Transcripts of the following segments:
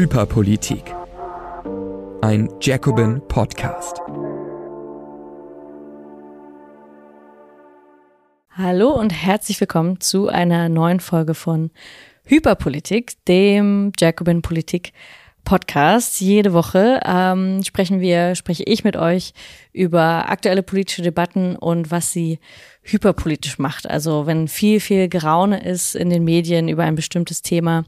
Hyperpolitik. Ein Jacobin Podcast. Hallo und herzlich willkommen zu einer neuen Folge von Hyperpolitik, dem Jacobin Politik Podcast. Jede Woche ähm, sprechen wir, spreche ich mit euch über aktuelle politische Debatten und was sie hyperpolitisch macht. Also wenn viel, viel Geraune ist in den Medien über ein bestimmtes Thema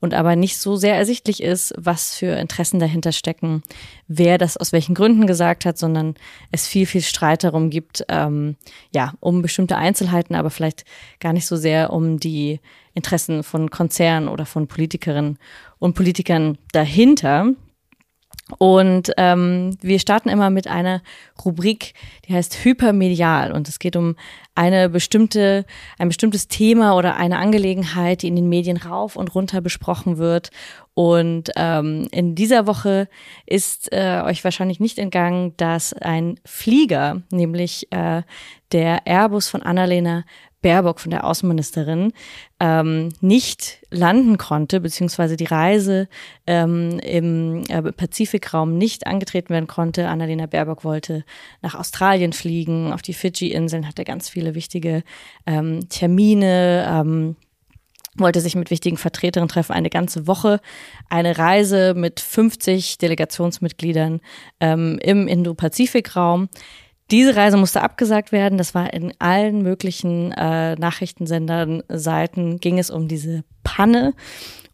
und aber nicht so sehr ersichtlich ist, was für Interessen dahinter stecken, wer das aus welchen Gründen gesagt hat, sondern es viel, viel Streit darum gibt, ähm, ja, um bestimmte Einzelheiten, aber vielleicht gar nicht so sehr um die Interessen von Konzernen oder von Politikerinnen und Politikern dahinter. Und ähm, wir starten immer mit einer Rubrik, die heißt Hypermedial. Und es geht um eine bestimmte, ein bestimmtes Thema oder eine Angelegenheit, die in den Medien rauf und runter besprochen wird. Und ähm, in dieser Woche ist äh, euch wahrscheinlich nicht entgangen, dass ein Flieger, nämlich äh, der Airbus von Annalena Baerbock, von der Außenministerin, ähm, nicht landen konnte, beziehungsweise die Reise ähm, im äh, Pazifikraum nicht angetreten werden konnte. Annalena Baerbock wollte nach Australien fliegen, auf die Fidschi-Inseln, hatte ganz viele wichtige ähm, Termine. Ähm, wollte sich mit wichtigen Vertreterinnen treffen, eine ganze Woche, eine Reise mit 50 Delegationsmitgliedern ähm, im Indo-Pazifik-Raum. Diese Reise musste abgesagt werden. Das war in allen möglichen äh, Nachrichtensendern, Seiten ging es um diese Panne.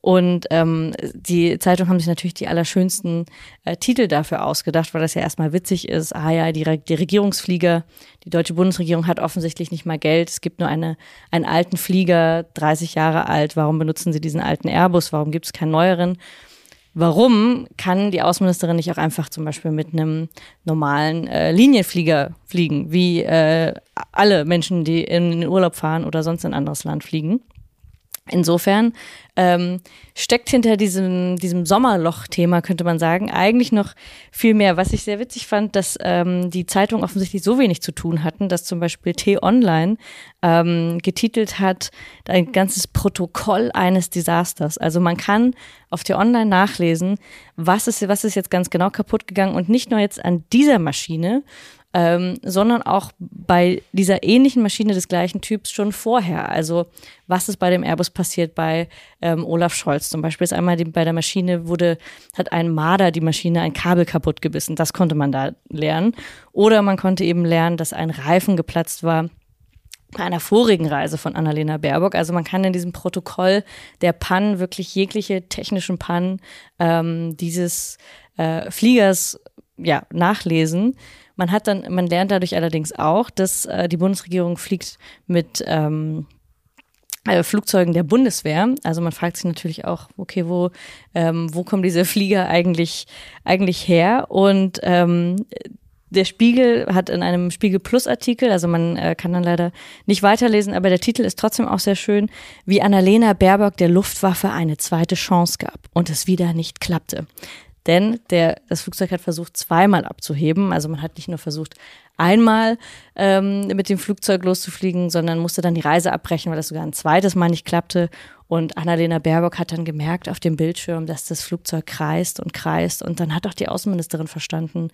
Und ähm, die Zeitung haben sich natürlich die allerschönsten äh, Titel dafür ausgedacht, weil das ja erstmal witzig ist. Ah ja, die, die Regierungsflieger, die deutsche Bundesregierung hat offensichtlich nicht mal Geld. Es gibt nur eine, einen alten Flieger, 30 Jahre alt. Warum benutzen sie diesen alten Airbus? Warum gibt es keinen neueren? Warum kann die Außenministerin nicht auch einfach zum Beispiel mit einem normalen äh, Linienflieger fliegen, wie äh, alle Menschen, die in den Urlaub fahren oder sonst in ein anderes Land fliegen? Insofern ähm, steckt hinter diesem, diesem Sommerloch-Thema, könnte man sagen, eigentlich noch viel mehr. Was ich sehr witzig fand, dass ähm, die Zeitungen offensichtlich so wenig zu tun hatten, dass zum Beispiel T-Online ähm, getitelt hat, ein ganzes Protokoll eines Desasters. Also man kann auf T-Online nachlesen, was ist, was ist jetzt ganz genau kaputt gegangen und nicht nur jetzt an dieser Maschine, ähm, sondern auch bei dieser ähnlichen Maschine des gleichen Typs schon vorher. Also was ist bei dem Airbus passiert bei ähm, Olaf Scholz zum Beispiel? Ist einmal die, bei der Maschine wurde, hat ein Marder die Maschine ein Kabel kaputt gebissen. Das konnte man da lernen. Oder man konnte eben lernen, dass ein Reifen geplatzt war bei einer vorigen Reise von Annalena Baerbock. Also man kann in diesem Protokoll der Pannen wirklich jegliche technischen Pannen ähm, dieses äh, Fliegers ja, nachlesen. Man hat dann, man lernt dadurch allerdings auch, dass äh, die Bundesregierung fliegt mit ähm, äh, Flugzeugen der Bundeswehr. Also man fragt sich natürlich auch, okay, wo, ähm, wo kommen diese Flieger eigentlich, eigentlich her? Und ähm, der Spiegel hat in einem Spiegel Plus Artikel, also man äh, kann dann leider nicht weiterlesen, aber der Titel ist trotzdem auch sehr schön, wie Annalena Baerbock der Luftwaffe eine zweite Chance gab und es wieder nicht klappte. Denn der, das Flugzeug hat versucht, zweimal abzuheben. Also man hat nicht nur versucht, einmal ähm, mit dem Flugzeug loszufliegen, sondern musste dann die Reise abbrechen, weil das sogar ein zweites Mal nicht klappte. Und Annalena Baerbock hat dann gemerkt auf dem Bildschirm, dass das Flugzeug kreist und kreist. Und dann hat auch die Außenministerin verstanden,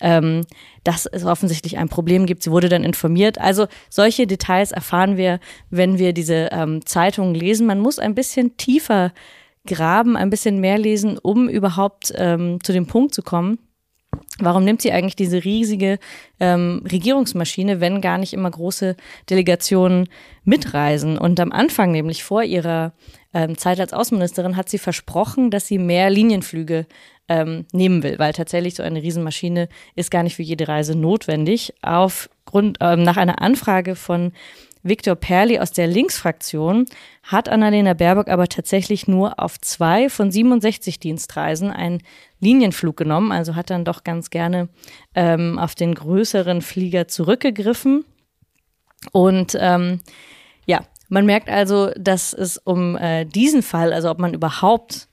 ähm, dass es offensichtlich ein Problem gibt. Sie wurde dann informiert. Also solche Details erfahren wir, wenn wir diese ähm, Zeitungen lesen. Man muss ein bisschen tiefer graben, ein bisschen mehr lesen, um überhaupt ähm, zu dem Punkt zu kommen. Warum nimmt sie eigentlich diese riesige ähm, Regierungsmaschine, wenn gar nicht immer große Delegationen mitreisen? Und am Anfang, nämlich vor ihrer ähm, Zeit als Außenministerin, hat sie versprochen, dass sie mehr Linienflüge ähm, nehmen will, weil tatsächlich so eine Riesenmaschine ist gar nicht für jede Reise notwendig. Aufgrund ähm, nach einer Anfrage von Viktor Perli aus der Linksfraktion hat Annalena Baerbock aber tatsächlich nur auf zwei von 67 Dienstreisen einen Linienflug genommen, also hat dann doch ganz gerne ähm, auf den größeren Flieger zurückgegriffen. Und ähm, ja, man merkt also, dass es um äh, diesen Fall, also ob man überhaupt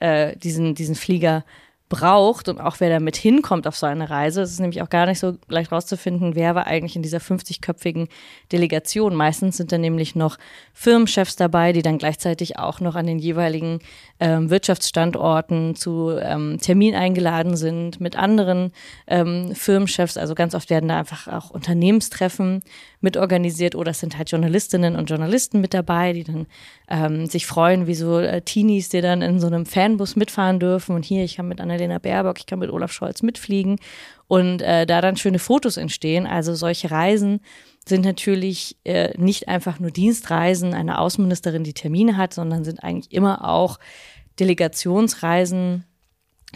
äh, diesen, diesen Flieger braucht und auch wer damit hinkommt auf so eine Reise. Es ist nämlich auch gar nicht so leicht rauszufinden, wer war eigentlich in dieser 50-köpfigen Delegation. Meistens sind da nämlich noch Firmenchefs dabei, die dann gleichzeitig auch noch an den jeweiligen ähm, Wirtschaftsstandorten zu ähm, Termin eingeladen sind mit anderen ähm, Firmenchefs. Also ganz oft werden da einfach auch Unternehmenstreffen mitorganisiert oder es sind halt Journalistinnen und Journalisten mit dabei, die dann ähm, sich freuen, wie so äh, Teenies, die dann in so einem Fanbus mitfahren dürfen und hier, ich kann mit Annalena Baerbock, ich kann mit Olaf Scholz mitfliegen und äh, da dann schöne Fotos entstehen. Also solche Reisen sind natürlich äh, nicht einfach nur Dienstreisen einer Außenministerin, die Termine hat, sondern sind eigentlich immer auch Delegationsreisen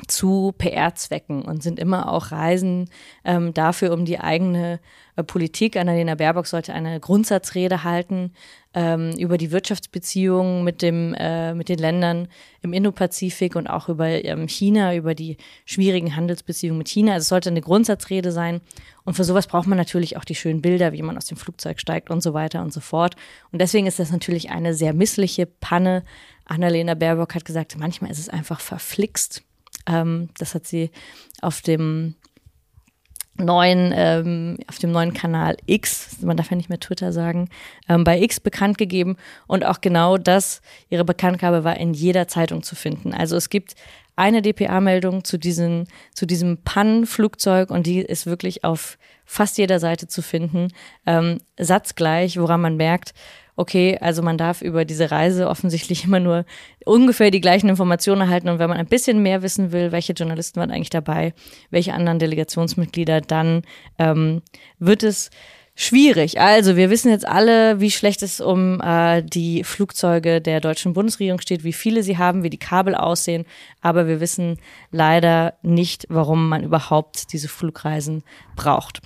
zu PR-Zwecken und sind immer auch Reisen ähm, dafür, um die eigene äh, Politik. Annalena Baerbock sollte eine Grundsatzrede halten ähm, über die Wirtschaftsbeziehungen mit, dem, äh, mit den Ländern im Indopazifik und auch über ähm, China, über die schwierigen Handelsbeziehungen mit China. Also es sollte eine Grundsatzrede sein. Und für sowas braucht man natürlich auch die schönen Bilder, wie man aus dem Flugzeug steigt und so weiter und so fort. Und deswegen ist das natürlich eine sehr missliche Panne. Annalena Baerbock hat gesagt, manchmal ist es einfach verflixt ähm, das hat sie auf dem neuen, ähm, auf dem neuen Kanal X, man darf ja nicht mehr Twitter sagen, ähm, bei X bekannt gegeben. Und auch genau das, ihre Bekanntgabe war in jeder Zeitung zu finden. Also es gibt eine DPA-Meldung zu, diesen, zu diesem Pannenflugzeug und die ist wirklich auf fast jeder Seite zu finden. Ähm, satzgleich, woran man merkt, okay, also man darf über diese Reise offensichtlich immer nur ungefähr die gleichen Informationen erhalten. Und wenn man ein bisschen mehr wissen will, welche Journalisten waren eigentlich dabei, welche anderen Delegationsmitglieder, dann ähm, wird es schwierig. Also wir wissen jetzt alle, wie schlecht es um äh, die Flugzeuge der deutschen Bundesregierung steht, wie viele sie haben, wie die Kabel aussehen. Aber wir wissen leider nicht, warum man überhaupt diese Flugreisen braucht.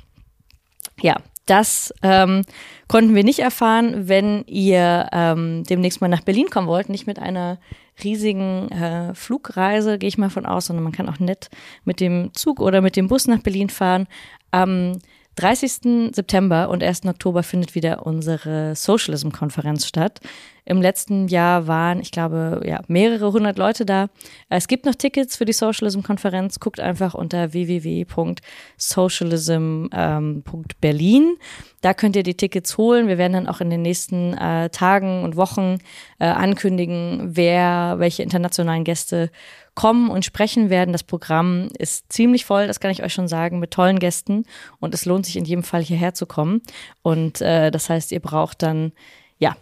Ja, das ähm, konnten wir nicht erfahren, wenn ihr ähm, demnächst mal nach Berlin kommen wollt, nicht mit einer riesigen äh, Flugreise, gehe ich mal von aus, sondern man kann auch nett mit dem Zug oder mit dem Bus nach Berlin fahren. Am 30. September und 1. Oktober findet wieder unsere Socialism-Konferenz statt. Im letzten Jahr waren, ich glaube, ja, mehrere hundert Leute da. Es gibt noch Tickets für die Socialism-Konferenz. Guckt einfach unter www.socialism.berlin. Ähm, da könnt ihr die Tickets holen. Wir werden dann auch in den nächsten äh, Tagen und Wochen äh, ankündigen, wer, welche internationalen Gäste kommen und sprechen werden. Das Programm ist ziemlich voll, das kann ich euch schon sagen, mit tollen Gästen. Und es lohnt sich in jedem Fall hierher zu kommen. Und äh, das heißt, ihr braucht dann, ja,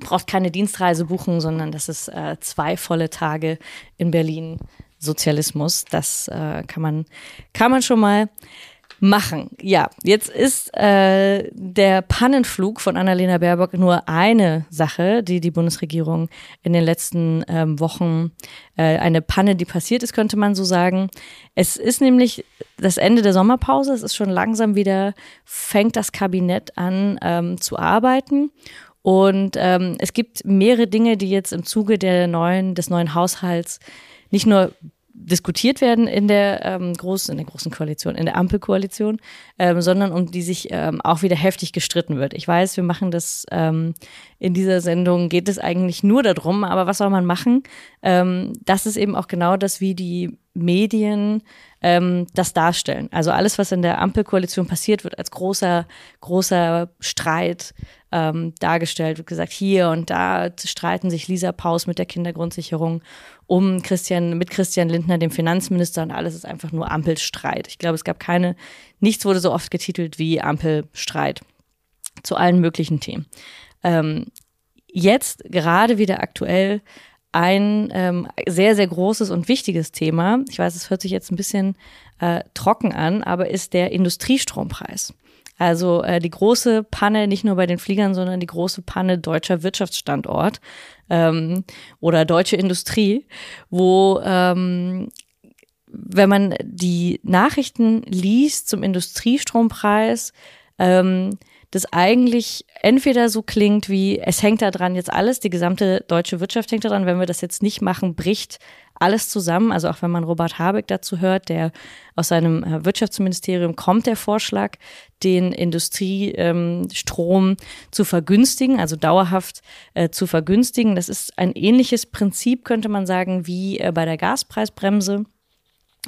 braucht keine Dienstreise buchen, sondern das ist äh, zwei volle Tage in Berlin Sozialismus. Das äh, kann man, kann man schon mal machen. Ja, jetzt ist äh, der Pannenflug von Annalena Baerbock nur eine Sache, die die Bundesregierung in den letzten ähm, Wochen, äh, eine Panne, die passiert ist, könnte man so sagen. Es ist nämlich das Ende der Sommerpause. Es ist schon langsam wieder, fängt das Kabinett an ähm, zu arbeiten. Und ähm, es gibt mehrere Dinge, die jetzt im Zuge der neuen, des neuen Haushalts nicht nur diskutiert werden in der ähm, großen, in der großen Koalition, in der Ampelkoalition, ähm, sondern um die sich ähm, auch wieder heftig gestritten wird. Ich weiß, wir machen das ähm, in dieser Sendung geht es eigentlich nur darum, aber was soll man machen? Ähm, das ist eben auch genau das, wie die Medien ähm, das darstellen. Also alles, was in der Ampelkoalition passiert, wird als großer, großer Streit ähm, dargestellt. Wird gesagt, hier und da streiten sich Lisa Paus mit der Kindergrundsicherung um Christian, mit Christian Lindner, dem Finanzminister, und alles ist einfach nur Ampelstreit. Ich glaube, es gab keine, nichts wurde so oft getitelt wie Ampelstreit zu allen möglichen Themen. Ähm, jetzt gerade wieder aktuell ein ähm, sehr, sehr großes und wichtiges Thema. Ich weiß, es hört sich jetzt ein bisschen äh, trocken an, aber ist der Industriestrompreis. Also äh, die große Panne, nicht nur bei den Fliegern, sondern die große Panne deutscher Wirtschaftsstandort ähm, oder deutsche Industrie, wo ähm, wenn man die Nachrichten liest zum Industriestrompreis, ähm, das eigentlich entweder so klingt wie, es hängt da dran jetzt alles, die gesamte deutsche Wirtschaft hängt da dran, wenn wir das jetzt nicht machen, bricht alles zusammen. Also auch wenn man Robert Habeck dazu hört, der aus seinem äh, Wirtschaftsministerium kommt der Vorschlag, den Industriestrom ähm, zu vergünstigen, also dauerhaft äh, zu vergünstigen. Das ist ein ähnliches Prinzip, könnte man sagen, wie äh, bei der Gaspreisbremse.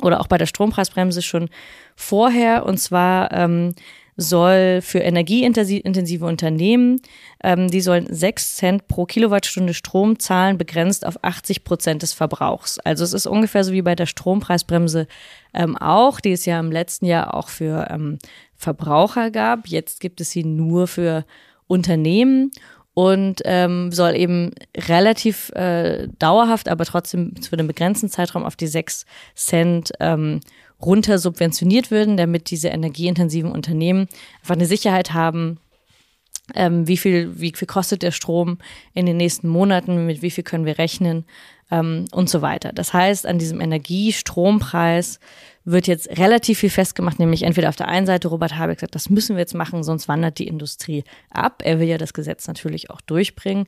oder auch bei der Strompreisbremse schon vorher. Und zwar ähm, soll für energieintensive Unternehmen, ähm, die sollen 6 Cent pro Kilowattstunde Strom zahlen, begrenzt auf 80 Prozent des Verbrauchs. Also es ist ungefähr so wie bei der Strompreisbremse ähm, auch, die es ja im letzten Jahr auch für ähm, Verbraucher gab. Jetzt gibt es sie nur für Unternehmen und ähm, soll eben relativ äh, dauerhaft, aber trotzdem für einen begrenzten Zeitraum auf die 6 Cent ähm, runter subventioniert würden, damit diese energieintensiven Unternehmen einfach eine Sicherheit haben, ähm, wie viel, wie viel kostet der Strom in den nächsten Monaten, mit wie viel können wir rechnen ähm, und so weiter. Das heißt, an diesem Energiestrompreis wird jetzt relativ viel festgemacht, nämlich entweder auf der einen Seite, Robert Habeck sagt, das müssen wir jetzt machen, sonst wandert die Industrie ab. Er will ja das Gesetz natürlich auch durchbringen.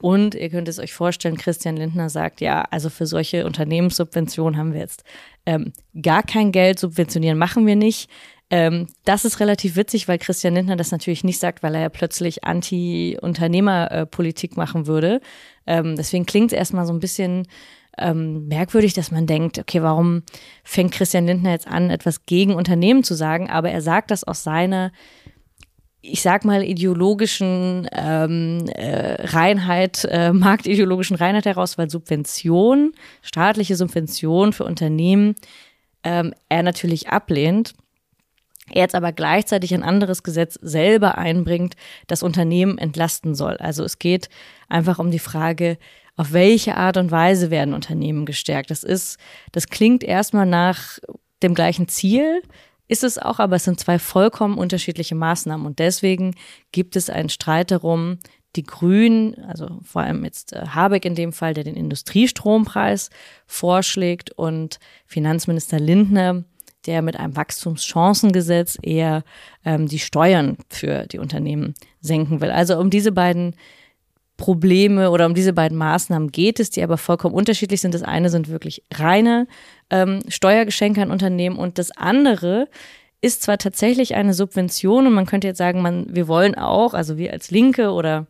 Und ihr könnt es euch vorstellen, Christian Lindner sagt, ja, also für solche Unternehmenssubventionen haben wir jetzt ähm, gar kein Geld, subventionieren machen wir nicht. Ähm, das ist relativ witzig, weil Christian Lindner das natürlich nicht sagt, weil er ja plötzlich Anti-Unternehmerpolitik machen würde. Ähm, deswegen klingt es erstmal so ein bisschen ähm, merkwürdig, dass man denkt, okay, warum fängt Christian Lindner jetzt an, etwas gegen Unternehmen zu sagen? Aber er sagt das aus seiner ich sag mal, ideologischen ähm, äh, Reinheit, äh, marktideologischen Reinheit heraus, weil Subvention, staatliche Subvention für Unternehmen ähm, er natürlich ablehnt. Er jetzt aber gleichzeitig ein anderes Gesetz selber einbringt, das Unternehmen entlasten soll. Also es geht einfach um die Frage, auf welche Art und Weise werden Unternehmen gestärkt. Das ist, das klingt erstmal nach dem gleichen Ziel, ist es auch, aber es sind zwei vollkommen unterschiedliche Maßnahmen und deswegen gibt es einen Streit darum, die Grünen, also vor allem jetzt äh, Habeck in dem Fall, der den Industriestrompreis vorschlägt und Finanzminister Lindner, der mit einem Wachstumschancengesetz eher ähm, die Steuern für die Unternehmen senken will. Also um diese beiden Probleme oder um diese beiden Maßnahmen geht es, die aber vollkommen unterschiedlich sind. Das eine sind wirklich reine ähm, Steuergeschenke an Unternehmen. Und das andere ist zwar tatsächlich eine Subvention und man könnte jetzt sagen, man, wir wollen auch, also wir als Linke oder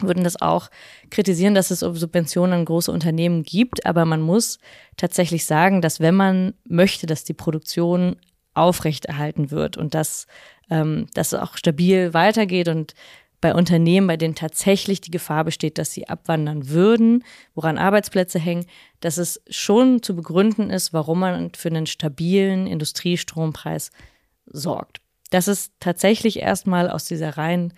würden das auch kritisieren, dass es Subventionen an große Unternehmen gibt, aber man muss tatsächlich sagen, dass wenn man möchte, dass die Produktion aufrechterhalten wird und dass ähm, das auch stabil weitergeht und bei Unternehmen, bei denen tatsächlich die Gefahr besteht, dass sie abwandern würden, woran Arbeitsplätze hängen, dass es schon zu begründen ist, warum man für einen stabilen Industriestrompreis sorgt. Das ist tatsächlich erstmal aus dieser reinen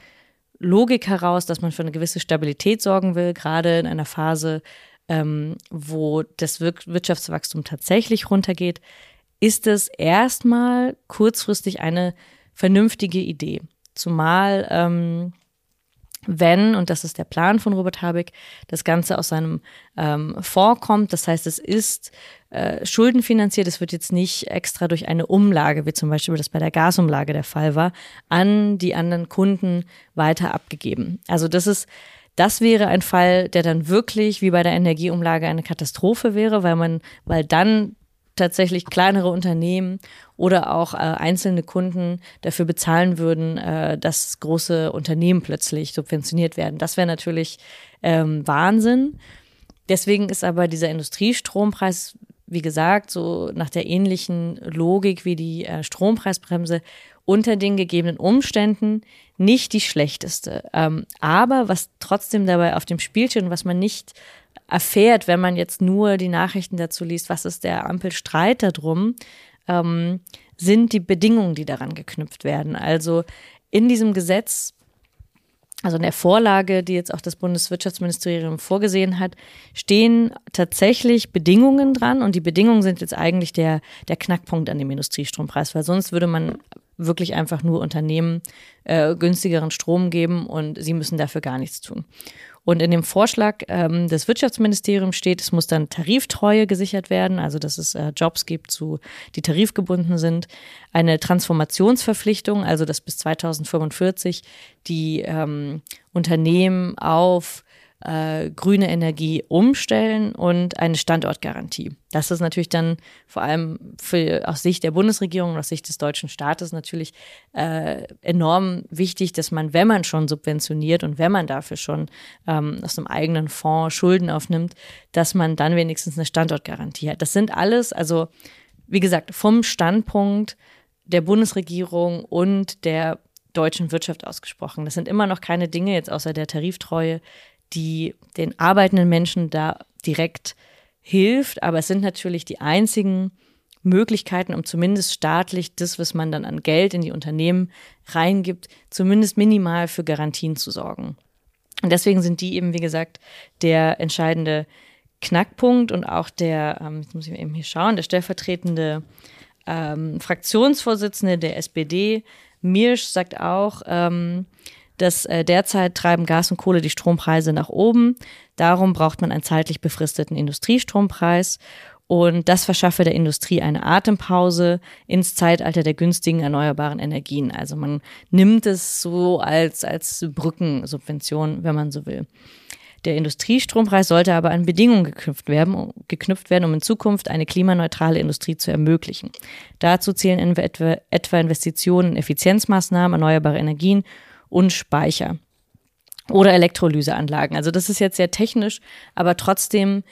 Logik heraus, dass man für eine gewisse Stabilität sorgen will, gerade in einer Phase, ähm, wo das Wir Wirtschaftswachstum tatsächlich runtergeht, ist es erstmal kurzfristig eine vernünftige Idee. Zumal ähm, wenn, und das ist der Plan von Robert Habeck, das Ganze aus seinem ähm, Fonds kommt. Das heißt, es ist äh, schuldenfinanziert. Es wird jetzt nicht extra durch eine Umlage, wie zum Beispiel das bei der Gasumlage der Fall war, an die anderen Kunden weiter abgegeben. Also das ist das wäre ein Fall, der dann wirklich wie bei der Energieumlage eine Katastrophe wäre, weil man, weil dann tatsächlich kleinere Unternehmen oder auch äh, einzelne Kunden dafür bezahlen würden, äh, dass große Unternehmen plötzlich subventioniert werden. Das wäre natürlich ähm, Wahnsinn. Deswegen ist aber dieser Industriestrompreis, wie gesagt, so nach der ähnlichen Logik wie die äh, Strompreisbremse unter den gegebenen Umständen nicht die schlechteste. Ähm, aber was trotzdem dabei auf dem Spiel steht und was man nicht erfährt, wenn man jetzt nur die Nachrichten dazu liest, was ist der Ampelstreit darum, ähm, sind die Bedingungen, die daran geknüpft werden. Also in diesem Gesetz, also in der Vorlage, die jetzt auch das Bundeswirtschaftsministerium vorgesehen hat, stehen tatsächlich Bedingungen dran und die Bedingungen sind jetzt eigentlich der, der Knackpunkt an dem Industriestrompreis, weil sonst würde man wirklich einfach nur Unternehmen äh, günstigeren Strom geben und sie müssen dafür gar nichts tun. Und in dem Vorschlag ähm, des Wirtschaftsministeriums steht, es muss dann Tariftreue gesichert werden, also dass es äh, Jobs gibt, zu, die tarifgebunden sind. Eine Transformationsverpflichtung, also dass bis 2045 die ähm, Unternehmen auf äh, grüne Energie umstellen und eine Standortgarantie. Das ist natürlich dann vor allem für, aus Sicht der Bundesregierung und aus Sicht des deutschen Staates natürlich äh, enorm wichtig, dass man, wenn man schon subventioniert und wenn man dafür schon ähm, aus einem eigenen Fonds Schulden aufnimmt, dass man dann wenigstens eine Standortgarantie hat. Das sind alles, also wie gesagt, vom Standpunkt der Bundesregierung und der deutschen Wirtschaft ausgesprochen. Das sind immer noch keine Dinge, jetzt außer der Tariftreue, die den arbeitenden Menschen da direkt hilft. Aber es sind natürlich die einzigen Möglichkeiten, um zumindest staatlich das, was man dann an Geld in die Unternehmen reingibt, zumindest minimal für Garantien zu sorgen. Und deswegen sind die eben, wie gesagt, der entscheidende Knackpunkt und auch der, ähm, jetzt muss ich eben hier schauen, der stellvertretende ähm, Fraktionsvorsitzende der SPD, Mirsch, sagt auch, ähm, dass äh, derzeit treiben Gas und Kohle die Strompreise nach oben. Darum braucht man einen zeitlich befristeten Industriestrompreis. Und das verschaffe der Industrie eine Atempause ins Zeitalter der günstigen erneuerbaren Energien. Also man nimmt es so als, als Brückensubvention, wenn man so will. Der Industriestrompreis sollte aber an Bedingungen geknüpft werden, geknüpft werden, um in Zukunft eine klimaneutrale Industrie zu ermöglichen. Dazu zählen etwa, etwa Investitionen in Effizienzmaßnahmen, erneuerbare Energien und Speicher oder Elektrolyseanlagen. Also das ist jetzt sehr technisch, aber trotzdem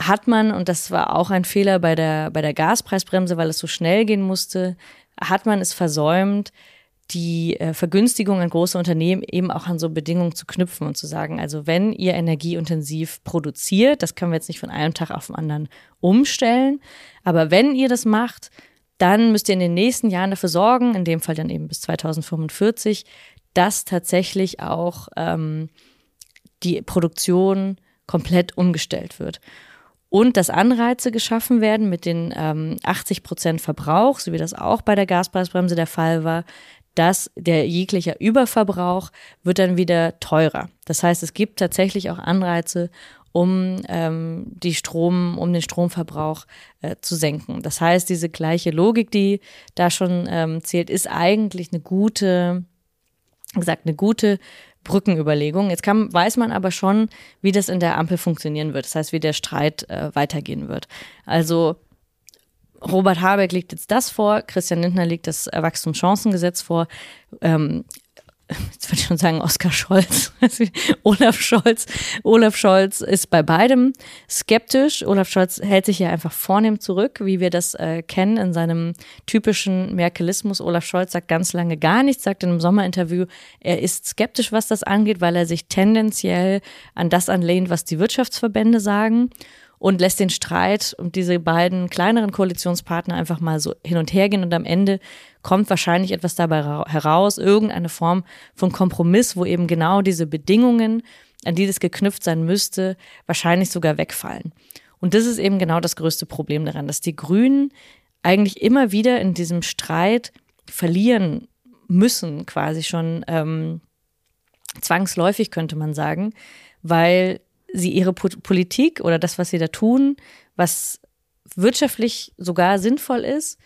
hat man, und das war auch ein Fehler bei der, bei der Gaspreisbremse, weil es so schnell gehen musste, hat man es versäumt, die äh, Vergünstigung an große Unternehmen eben auch an so Bedingungen zu knüpfen und zu sagen, also wenn ihr energieintensiv produziert, das können wir jetzt nicht von einem Tag auf den anderen umstellen, aber wenn ihr das macht, dann müsst ihr in den nächsten Jahren dafür sorgen, in dem Fall dann eben bis 2045, dass tatsächlich auch ähm, die Produktion komplett umgestellt wird und dass Anreize geschaffen werden mit den ähm, 80 Prozent Verbrauch, so wie das auch bei der Gaspreisbremse der Fall war, dass der jeglicher Überverbrauch wird dann wieder teurer. Das heißt, es gibt tatsächlich auch Anreize, um ähm, die Strom, um den Stromverbrauch äh, zu senken. Das heißt, diese gleiche Logik, die da schon ähm, zählt, ist eigentlich eine gute, gesagt, eine gute Brückenüberlegung. Jetzt kann, weiß man aber schon, wie das in der Ampel funktionieren wird. Das heißt, wie der Streit äh, weitergehen wird. Also Robert Habeck legt jetzt das vor, Christian Lindner legt das Wachstumschancengesetz vor. Ähm, jetzt würde ich schon sagen, Oskar Scholz, Olaf Scholz. Olaf Scholz ist bei beidem skeptisch. Olaf Scholz hält sich ja einfach vornehm zurück, wie wir das äh, kennen in seinem typischen Merkelismus. Olaf Scholz sagt ganz lange gar nichts, sagt in einem Sommerinterview, er ist skeptisch, was das angeht, weil er sich tendenziell an das anlehnt, was die Wirtschaftsverbände sagen und lässt den Streit und diese beiden kleineren Koalitionspartner einfach mal so hin und her gehen und am Ende kommt wahrscheinlich etwas dabei heraus, irgendeine Form von Kompromiss, wo eben genau diese Bedingungen, an die das geknüpft sein müsste, wahrscheinlich sogar wegfallen. Und das ist eben genau das größte Problem daran, dass die Grünen eigentlich immer wieder in diesem Streit verlieren müssen, quasi schon ähm, zwangsläufig könnte man sagen, weil sie ihre Politik oder das, was sie da tun, was wirtschaftlich sogar sinnvoll ist,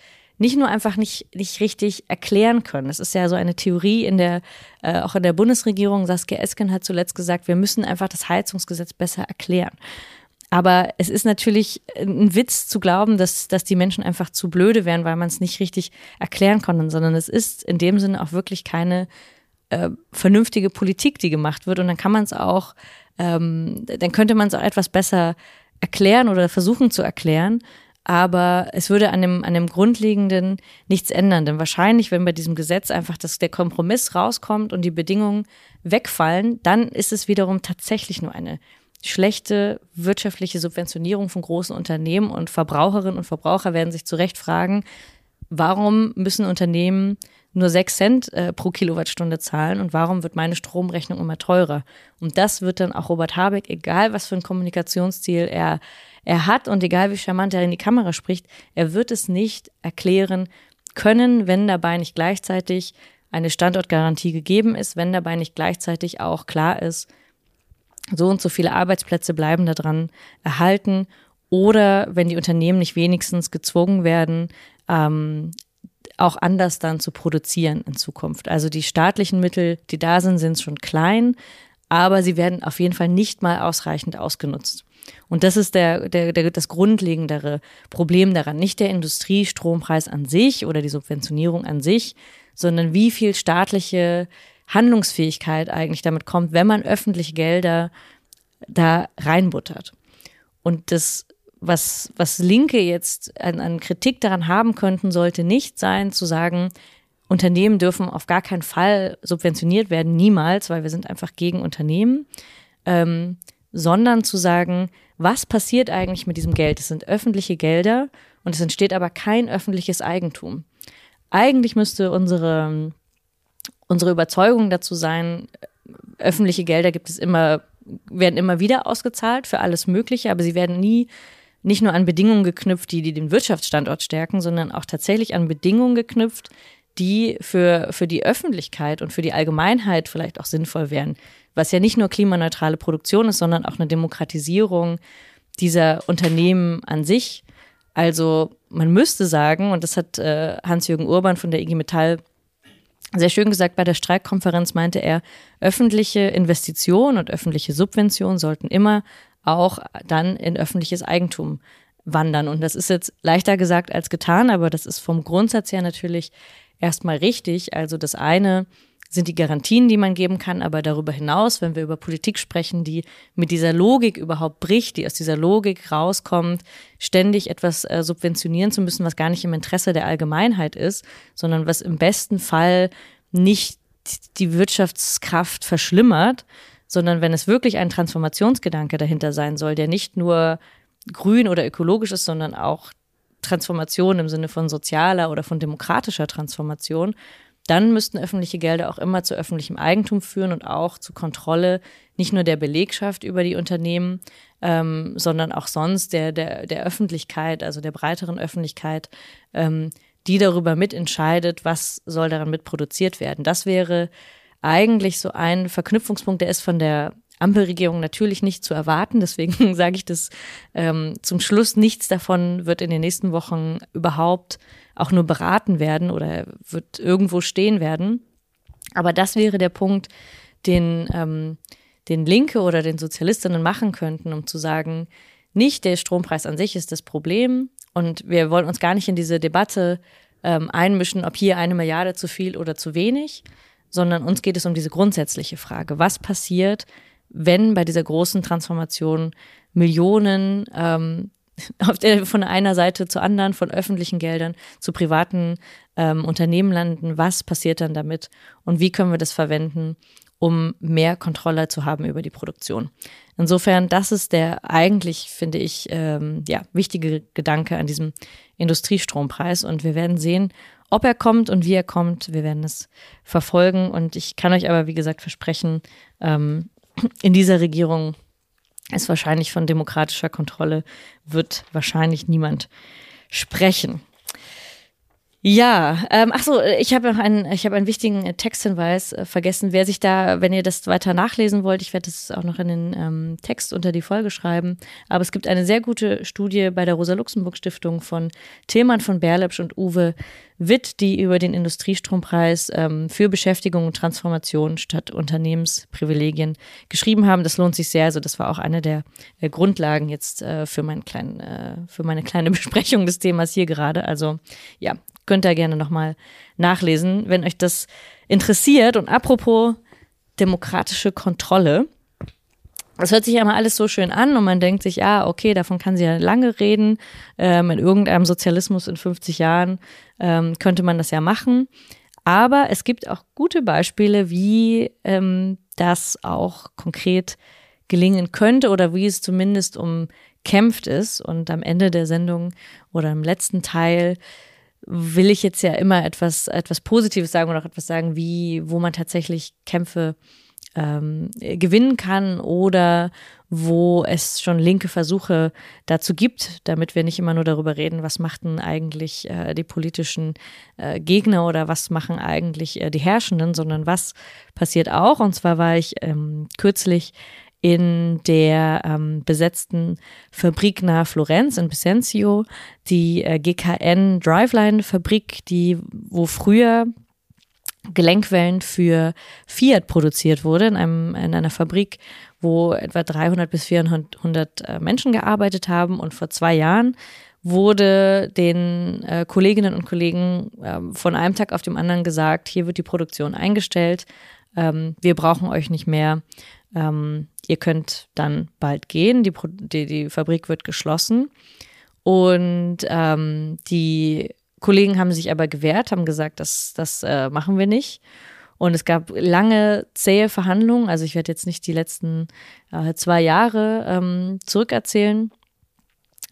nicht nur einfach nicht, nicht richtig erklären können. Es ist ja so eine Theorie in der, äh, auch in der Bundesregierung. Saskia Esken hat zuletzt gesagt, wir müssen einfach das Heizungsgesetz besser erklären. Aber es ist natürlich ein Witz zu glauben, dass, dass die Menschen einfach zu blöde wären, weil man es nicht richtig erklären konnte, sondern es ist in dem Sinne auch wirklich keine äh, vernünftige Politik, die gemacht wird. Und dann kann man es auch ähm, dann könnte man es auch etwas besser erklären oder versuchen zu erklären. Aber es würde an dem, an dem Grundlegenden nichts ändern. Denn wahrscheinlich, wenn bei diesem Gesetz einfach das, der Kompromiss rauskommt und die Bedingungen wegfallen, dann ist es wiederum tatsächlich nur eine schlechte wirtschaftliche Subventionierung von großen Unternehmen und Verbraucherinnen und Verbraucher werden sich zu Recht fragen, warum müssen Unternehmen nur sechs Cent äh, pro Kilowattstunde zahlen und warum wird meine Stromrechnung immer teurer? Und das wird dann auch Robert Habeck, egal was für ein Kommunikationsziel er, er hat und egal wie charmant er in die Kamera spricht, er wird es nicht erklären können, wenn dabei nicht gleichzeitig eine Standortgarantie gegeben ist, wenn dabei nicht gleichzeitig auch klar ist, so und so viele Arbeitsplätze bleiben daran erhalten oder wenn die Unternehmen nicht wenigstens gezwungen werden, ähm, auch anders dann zu produzieren in Zukunft. Also die staatlichen Mittel, die da sind, sind schon klein, aber sie werden auf jeden Fall nicht mal ausreichend ausgenutzt. Und das ist der, der, der, das grundlegendere Problem daran. Nicht der Industriestrompreis an sich oder die Subventionierung an sich, sondern wie viel staatliche Handlungsfähigkeit eigentlich damit kommt, wenn man öffentliche Gelder da reinbuttert. Und das was, was Linke jetzt an, an Kritik daran haben könnten, sollte nicht sein, zu sagen, Unternehmen dürfen auf gar keinen Fall subventioniert werden, niemals, weil wir sind einfach gegen Unternehmen, ähm, sondern zu sagen, was passiert eigentlich mit diesem Geld? Es sind öffentliche Gelder und es entsteht aber kein öffentliches Eigentum. Eigentlich müsste unsere, unsere Überzeugung dazu sein, öffentliche Gelder gibt es immer, werden immer wieder ausgezahlt für alles Mögliche, aber sie werden nie nicht nur an Bedingungen geknüpft, die, die den Wirtschaftsstandort stärken, sondern auch tatsächlich an Bedingungen geknüpft, die für, für die Öffentlichkeit und für die Allgemeinheit vielleicht auch sinnvoll wären. Was ja nicht nur klimaneutrale Produktion ist, sondern auch eine Demokratisierung dieser Unternehmen an sich. Also man müsste sagen, und das hat äh, Hans-Jürgen Urban von der IG Metall sehr schön gesagt, bei der Streikkonferenz meinte er, öffentliche Investitionen und öffentliche Subventionen sollten immer auch dann in öffentliches Eigentum wandern. Und das ist jetzt leichter gesagt als getan, aber das ist vom Grundsatz her natürlich erstmal richtig. Also das eine sind die Garantien, die man geben kann, aber darüber hinaus, wenn wir über Politik sprechen, die mit dieser Logik überhaupt bricht, die aus dieser Logik rauskommt, ständig etwas äh, subventionieren zu müssen, was gar nicht im Interesse der Allgemeinheit ist, sondern was im besten Fall nicht die Wirtschaftskraft verschlimmert, sondern wenn es wirklich ein Transformationsgedanke dahinter sein soll, der nicht nur grün oder ökologisch ist, sondern auch Transformation im Sinne von sozialer oder von demokratischer Transformation, dann müssten öffentliche Gelder auch immer zu öffentlichem Eigentum führen und auch zu Kontrolle nicht nur der Belegschaft über die Unternehmen, ähm, sondern auch sonst der, der, der Öffentlichkeit, also der breiteren Öffentlichkeit, ähm, die darüber mitentscheidet, was soll daran mitproduziert werden. Das wäre eigentlich so ein Verknüpfungspunkt, der ist von der Ampelregierung natürlich nicht zu erwarten. Deswegen sage ich das ähm, zum Schluss. Nichts davon wird in den nächsten Wochen überhaupt auch nur beraten werden oder wird irgendwo stehen werden. Aber das wäre der Punkt, den, ähm, den Linke oder den Sozialistinnen machen könnten, um zu sagen, nicht der Strompreis an sich ist das Problem und wir wollen uns gar nicht in diese Debatte ähm, einmischen, ob hier eine Milliarde zu viel oder zu wenig, sondern uns geht es um diese grundsätzliche Frage. Was passiert, wenn bei dieser großen Transformation Millionen ähm, auf der, von einer Seite zur anderen, von öffentlichen Geldern zu privaten ähm, Unternehmen landen, was passiert dann damit und wie können wir das verwenden, um mehr Kontrolle zu haben über die Produktion. Insofern, das ist der eigentlich, finde ich, ähm, ja, wichtige Gedanke an diesem Industriestrompreis. Und wir werden sehen, ob er kommt und wie er kommt. Wir werden es verfolgen. Und ich kann euch aber, wie gesagt, versprechen, ähm, in dieser Regierung ist wahrscheinlich von demokratischer Kontrolle, wird wahrscheinlich niemand sprechen. Ja, ähm, ach so, ich habe noch einen, ich habe einen wichtigen äh, Texthinweis äh, vergessen. Wer sich da, wenn ihr das weiter nachlesen wollt, ich werde das auch noch in den ähm, Text unter die Folge schreiben. Aber es gibt eine sehr gute Studie bei der Rosa-Luxemburg-Stiftung von Tilman von Berlepsch und Uwe Witt, die über den Industriestrompreis ähm, für Beschäftigung und Transformation statt Unternehmensprivilegien geschrieben haben. Das lohnt sich sehr. Also das war auch eine der äh, Grundlagen jetzt äh, für, meinen kleinen, äh, für meine kleine Besprechung des Themas hier gerade. Also ja, könnt ihr gerne nochmal nachlesen, wenn euch das interessiert. Und apropos demokratische Kontrolle. Das hört sich ja immer alles so schön an und man denkt sich, ja, okay, davon kann sie ja lange reden. Ähm, in irgendeinem Sozialismus in 50 Jahren ähm, könnte man das ja machen. Aber es gibt auch gute Beispiele, wie ähm, das auch konkret gelingen könnte oder wie es zumindest umkämpft ist. Und am Ende der Sendung oder im letzten Teil will ich jetzt ja immer etwas, etwas Positives sagen oder auch etwas sagen, wie, wo man tatsächlich Kämpfe ähm, gewinnen kann oder wo es schon linke Versuche dazu gibt, damit wir nicht immer nur darüber reden, was machten eigentlich äh, die politischen äh, Gegner oder was machen eigentlich äh, die Herrschenden, sondern was passiert auch. Und zwar war ich ähm, kürzlich in der ähm, besetzten Fabrik nahe Florenz in Bisenzio, die äh, GKN Driveline Fabrik, die wo früher Gelenkwellen für Fiat produziert wurde in einem in einer Fabrik, wo etwa 300 bis 400 äh, Menschen gearbeitet haben. Und vor zwei Jahren wurde den äh, Kolleginnen und Kollegen äh, von einem Tag auf dem anderen gesagt, hier wird die Produktion eingestellt, ähm, wir brauchen euch nicht mehr, ähm, ihr könnt dann bald gehen, die, die, die Fabrik wird geschlossen. Und ähm, die Kollegen haben sich aber gewehrt, haben gesagt, das, das äh, machen wir nicht. Und es gab lange zähe Verhandlungen. Also ich werde jetzt nicht die letzten äh, zwei Jahre ähm, zurückerzählen.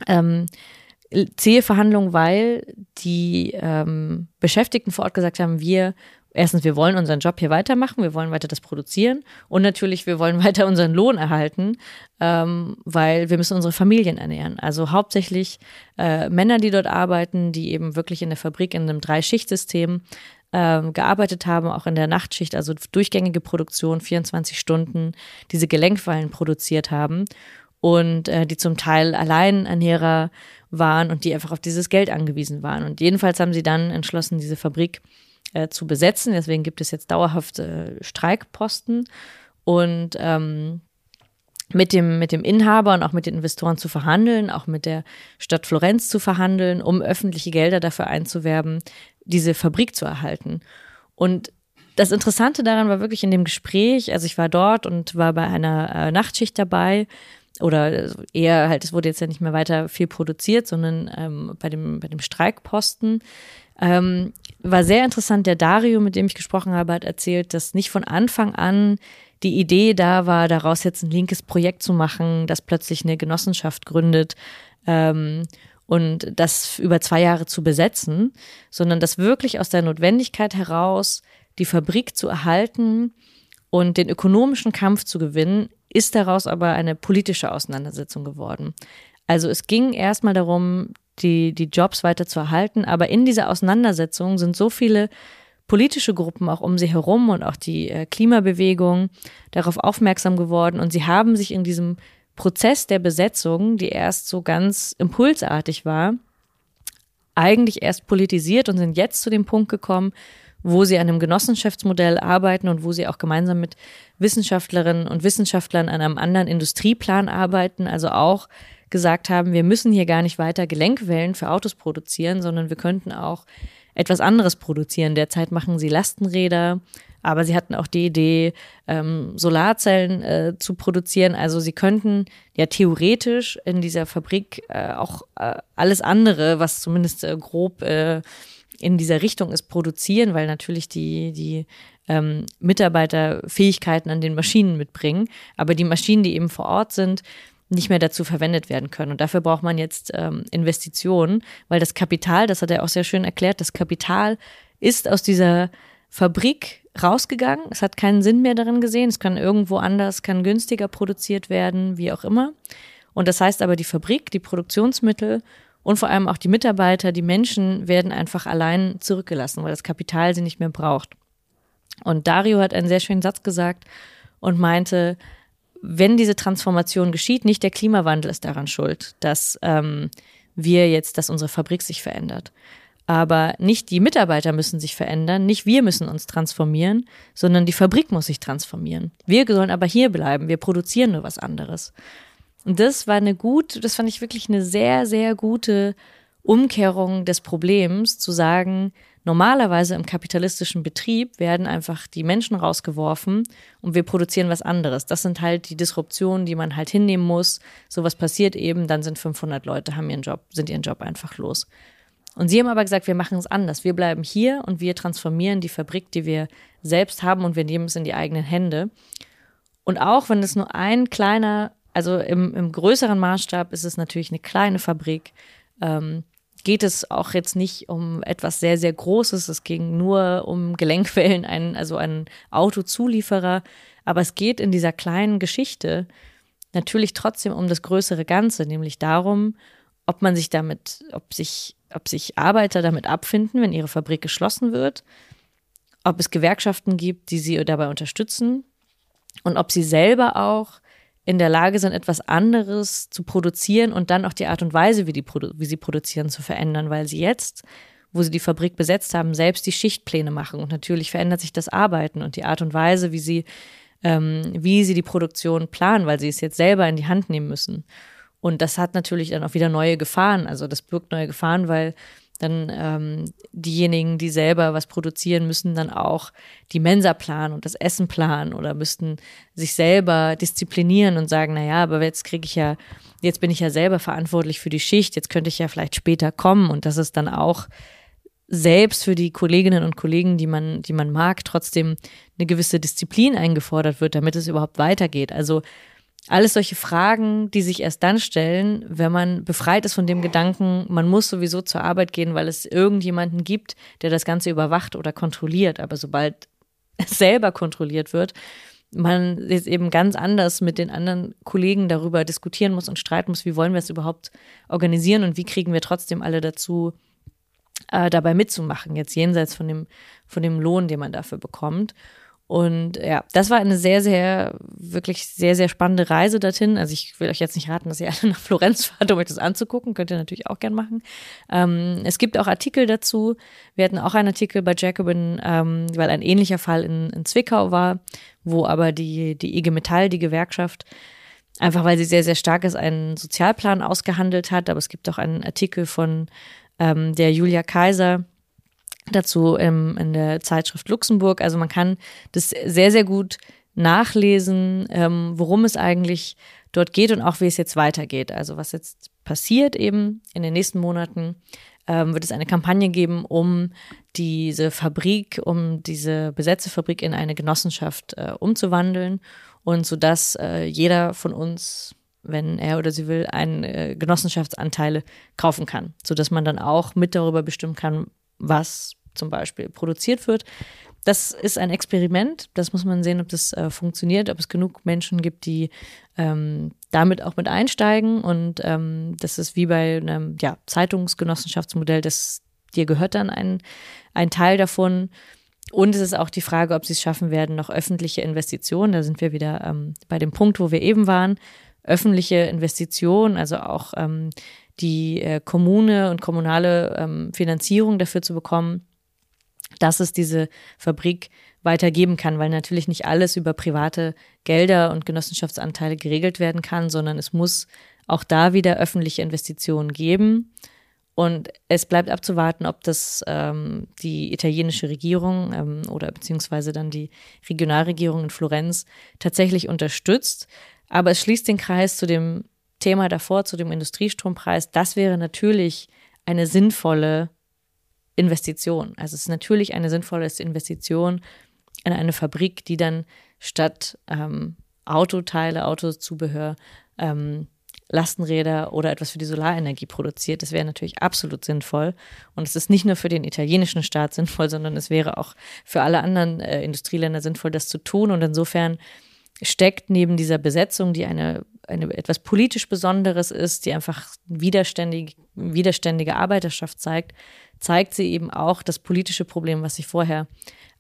Ähm, zähe Verhandlungen, weil die ähm, Beschäftigten vor Ort gesagt haben, wir erstens, wir wollen unseren Job hier weitermachen, wir wollen weiter das produzieren und natürlich, wir wollen weiter unseren Lohn erhalten, ähm, weil wir müssen unsere Familien ernähren. Also hauptsächlich äh, Männer, die dort arbeiten, die eben wirklich in der Fabrik in einem Dreischichtsystem ähm, gearbeitet haben, auch in der Nachtschicht, also durchgängige Produktion, 24 Stunden, diese Gelenkfallen produziert haben und äh, die zum Teil Alleinernährer waren und die einfach auf dieses Geld angewiesen waren. Und jedenfalls haben sie dann entschlossen, diese Fabrik äh, zu besetzen. Deswegen gibt es jetzt dauerhaft äh, Streikposten und ähm, mit dem, mit dem Inhaber und auch mit den Investoren zu verhandeln, auch mit der Stadt Florenz zu verhandeln, um öffentliche Gelder dafür einzuwerben, diese Fabrik zu erhalten. Und das Interessante daran war wirklich in dem Gespräch, also ich war dort und war bei einer äh, Nachtschicht dabei oder eher halt, es wurde jetzt ja nicht mehr weiter viel produziert, sondern ähm, bei, dem, bei dem Streikposten ähm, war sehr interessant. Der Dario, mit dem ich gesprochen habe, hat erzählt, dass nicht von Anfang an die Idee da war, daraus jetzt ein linkes Projekt zu machen, das plötzlich eine Genossenschaft gründet ähm, und das über zwei Jahre zu besetzen, sondern dass wirklich aus der Notwendigkeit heraus die Fabrik zu erhalten und den ökonomischen Kampf zu gewinnen, ist daraus aber eine politische Auseinandersetzung geworden. Also es ging erstmal darum, die, die Jobs weiter zu erhalten. Aber in dieser Auseinandersetzung sind so viele politische Gruppen auch um sie herum und auch die äh, Klimabewegung darauf aufmerksam geworden. Und sie haben sich in diesem Prozess der Besetzung, die erst so ganz impulsartig war, eigentlich erst politisiert und sind jetzt zu dem Punkt gekommen, wo sie an einem Genossenschaftsmodell arbeiten und wo sie auch gemeinsam mit Wissenschaftlerinnen und Wissenschaftlern an einem anderen Industrieplan arbeiten, also auch gesagt haben, wir müssen hier gar nicht weiter Gelenkwellen für Autos produzieren, sondern wir könnten auch etwas anderes produzieren. Derzeit machen sie Lastenräder, aber sie hatten auch die Idee, ähm, Solarzellen äh, zu produzieren. Also sie könnten ja theoretisch in dieser Fabrik äh, auch äh, alles andere, was zumindest äh, grob äh, in dieser Richtung ist, produzieren, weil natürlich die, die ähm, Mitarbeiter Fähigkeiten an den Maschinen mitbringen. Aber die Maschinen, die eben vor Ort sind, nicht mehr dazu verwendet werden können. Und dafür braucht man jetzt ähm, Investitionen, weil das Kapital, das hat er auch sehr schön erklärt, das Kapital ist aus dieser Fabrik rausgegangen. Es hat keinen Sinn mehr darin gesehen. Es kann irgendwo anders, kann günstiger produziert werden, wie auch immer. Und das heißt aber, die Fabrik, die Produktionsmittel und vor allem auch die Mitarbeiter, die Menschen werden einfach allein zurückgelassen, weil das Kapital sie nicht mehr braucht. Und Dario hat einen sehr schönen Satz gesagt und meinte, wenn diese Transformation geschieht, nicht der Klimawandel ist daran schuld, dass ähm, wir jetzt, dass unsere Fabrik sich verändert. Aber nicht die Mitarbeiter müssen sich verändern, nicht wir müssen uns transformieren, sondern die Fabrik muss sich transformieren. Wir sollen aber hier bleiben, wir produzieren nur was anderes. Und das war eine gut, das fand ich wirklich eine sehr, sehr gute Umkehrung des Problems, zu sagen, Normalerweise im kapitalistischen Betrieb werden einfach die Menschen rausgeworfen und wir produzieren was anderes. Das sind halt die Disruptionen, die man halt hinnehmen muss. Sowas passiert eben, dann sind 500 Leute, haben ihren Job, sind ihren Job einfach los. Und sie haben aber gesagt, wir machen es anders. Wir bleiben hier und wir transformieren die Fabrik, die wir selbst haben und wir nehmen es in die eigenen Hände. Und auch wenn es nur ein kleiner, also im, im größeren Maßstab ist es natürlich eine kleine Fabrik, ähm, geht es auch jetzt nicht um etwas sehr, sehr Großes. Es ging nur um Gelenkwellen, ein, also ein Autozulieferer. Aber es geht in dieser kleinen Geschichte natürlich trotzdem um das größere Ganze, nämlich darum, ob man sich damit, ob sich, ob sich Arbeiter damit abfinden, wenn ihre Fabrik geschlossen wird, ob es Gewerkschaften gibt, die sie dabei unterstützen und ob sie selber auch in der Lage sind, etwas anderes zu produzieren und dann auch die Art und Weise, wie, die, wie sie produzieren, zu verändern, weil sie jetzt, wo sie die Fabrik besetzt haben, selbst die Schichtpläne machen. Und natürlich verändert sich das Arbeiten und die Art und Weise, wie sie, ähm, wie sie die Produktion planen, weil sie es jetzt selber in die Hand nehmen müssen. Und das hat natürlich dann auch wieder neue Gefahren. Also das birgt neue Gefahren, weil Dann ähm, diejenigen, die selber was produzieren, müssen dann auch die Mensa planen und das Essen planen oder müssten sich selber disziplinieren und sagen, na ja, aber jetzt kriege ich ja, jetzt bin ich ja selber verantwortlich für die Schicht, jetzt könnte ich ja vielleicht später kommen und das ist dann auch selbst für die Kolleginnen und Kollegen, die man, die man mag, trotzdem eine gewisse Disziplin eingefordert wird, damit es überhaupt weitergeht. Also alles solche Fragen, die sich erst dann stellen, wenn man befreit ist von dem Gedanken, man muss sowieso zur Arbeit gehen, weil es irgendjemanden gibt, der das Ganze überwacht oder kontrolliert. Aber sobald es selber kontrolliert wird, man jetzt eben ganz anders mit den anderen Kollegen darüber diskutieren muss und streiten muss, wie wollen wir es überhaupt organisieren und wie kriegen wir trotzdem alle dazu, äh, dabei mitzumachen, jetzt jenseits von dem, von dem Lohn, den man dafür bekommt. Und ja, das war eine sehr, sehr, wirklich sehr, sehr spannende Reise dorthin. Also ich will euch jetzt nicht raten, dass ihr alle nach Florenz fahrt, um euch das anzugucken. Könnt ihr natürlich auch gern machen. Ähm, es gibt auch Artikel dazu. Wir hatten auch einen Artikel bei Jacobin, ähm, weil ein ähnlicher Fall in, in Zwickau war, wo aber die, die IG Metall, die Gewerkschaft, einfach weil sie sehr, sehr stark ist, einen Sozialplan ausgehandelt hat. Aber es gibt auch einen Artikel von ähm, der Julia Kaiser dazu im, in der Zeitschrift Luxemburg. Also man kann das sehr, sehr gut nachlesen, ähm, worum es eigentlich dort geht und auch wie es jetzt weitergeht. Also was jetzt passiert eben in den nächsten Monaten, ähm, wird es eine Kampagne geben, um diese Fabrik, um diese besetzte Fabrik in eine Genossenschaft äh, umzuwandeln und so dass äh, jeder von uns wenn er oder sie will, einen äh, Genossenschaftsanteile kaufen kann, sodass man dann auch mit darüber bestimmen kann, was zum Beispiel produziert wird. Das ist ein Experiment. Das muss man sehen, ob das äh, funktioniert, ob es genug Menschen gibt, die ähm, damit auch mit einsteigen. Und ähm, das ist wie bei einem ja, Zeitungsgenossenschaftsmodell, das dir gehört dann ein, ein Teil davon. Und es ist auch die Frage, ob sie es schaffen werden, noch öffentliche Investitionen. Da sind wir wieder ähm, bei dem Punkt, wo wir eben waren öffentliche Investitionen, also auch ähm, die äh, Kommune und kommunale ähm, Finanzierung dafür zu bekommen, dass es diese Fabrik weitergeben kann, weil natürlich nicht alles über private Gelder und Genossenschaftsanteile geregelt werden kann, sondern es muss auch da wieder öffentliche Investitionen geben. Und es bleibt abzuwarten, ob das ähm, die italienische Regierung ähm, oder beziehungsweise dann die Regionalregierung in Florenz tatsächlich unterstützt. Aber es schließt den Kreis zu dem Thema davor, zu dem Industriestrompreis. Das wäre natürlich eine sinnvolle Investition. Also es ist natürlich eine sinnvolle Investition in eine Fabrik, die dann statt ähm, Autoteile, Autozubehör, ähm, Lastenräder oder etwas für die Solarenergie produziert. Das wäre natürlich absolut sinnvoll. Und es ist nicht nur für den italienischen Staat sinnvoll, sondern es wäre auch für alle anderen äh, Industrieländer sinnvoll, das zu tun. Und insofern steckt neben dieser Besetzung, die eine, eine etwas politisch Besonderes ist, die einfach widerständig, widerständige Arbeiterschaft zeigt, zeigt sie eben auch das politische Problem, was ich vorher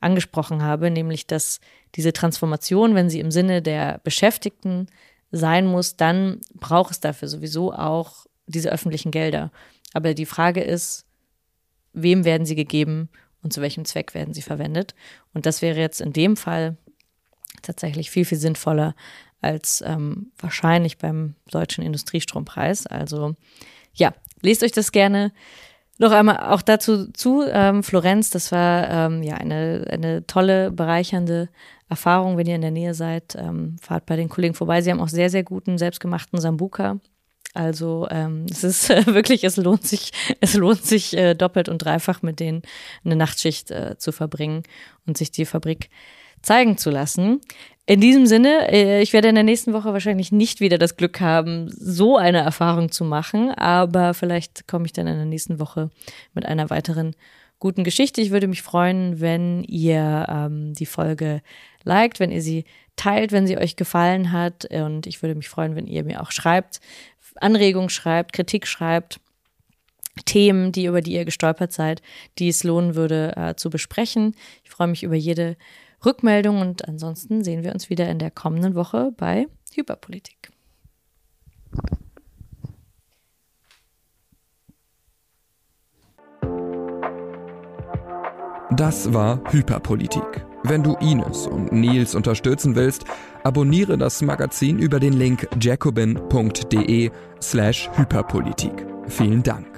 angesprochen habe, nämlich dass diese Transformation, wenn sie im Sinne der Beschäftigten sein muss, dann braucht es dafür sowieso auch diese öffentlichen Gelder. Aber die Frage ist, wem werden sie gegeben und zu welchem Zweck werden sie verwendet? Und das wäre jetzt in dem Fall tatsächlich viel, viel sinnvoller als ähm, wahrscheinlich beim deutschen Industriestrompreis. Also ja, lest euch das gerne noch einmal auch dazu zu. Ähm, Florenz, das war ähm, ja eine, eine tolle, bereichernde Erfahrung, wenn ihr in der Nähe seid. Ähm, fahrt bei den Kollegen vorbei. Sie haben auch sehr, sehr guten, selbstgemachten Sambuka. Also ähm, es ist äh, wirklich, es lohnt sich, es lohnt sich äh, doppelt und dreifach mit denen eine Nachtschicht äh, zu verbringen und sich die Fabrik zeigen zu lassen. In diesem Sinne, äh, ich werde in der nächsten Woche wahrscheinlich nicht wieder das Glück haben, so eine Erfahrung zu machen, aber vielleicht komme ich dann in der nächsten Woche mit einer weiteren guten Geschichte. Ich würde mich freuen, wenn ihr ähm, die Folge liked, wenn ihr sie teilt, wenn sie euch gefallen hat. Und ich würde mich freuen, wenn ihr mir auch schreibt, Anregungen schreibt, Kritik schreibt. Themen, die über die ihr gestolpert seid, die es lohnen würde äh, zu besprechen. Ich freue mich über jede Rückmeldung und ansonsten sehen wir uns wieder in der kommenden Woche bei Hyperpolitik. Das war Hyperpolitik. Wenn du Ines und Nils unterstützen willst, abonniere das Magazin über den Link jacobin.de slash Hyperpolitik. Vielen Dank.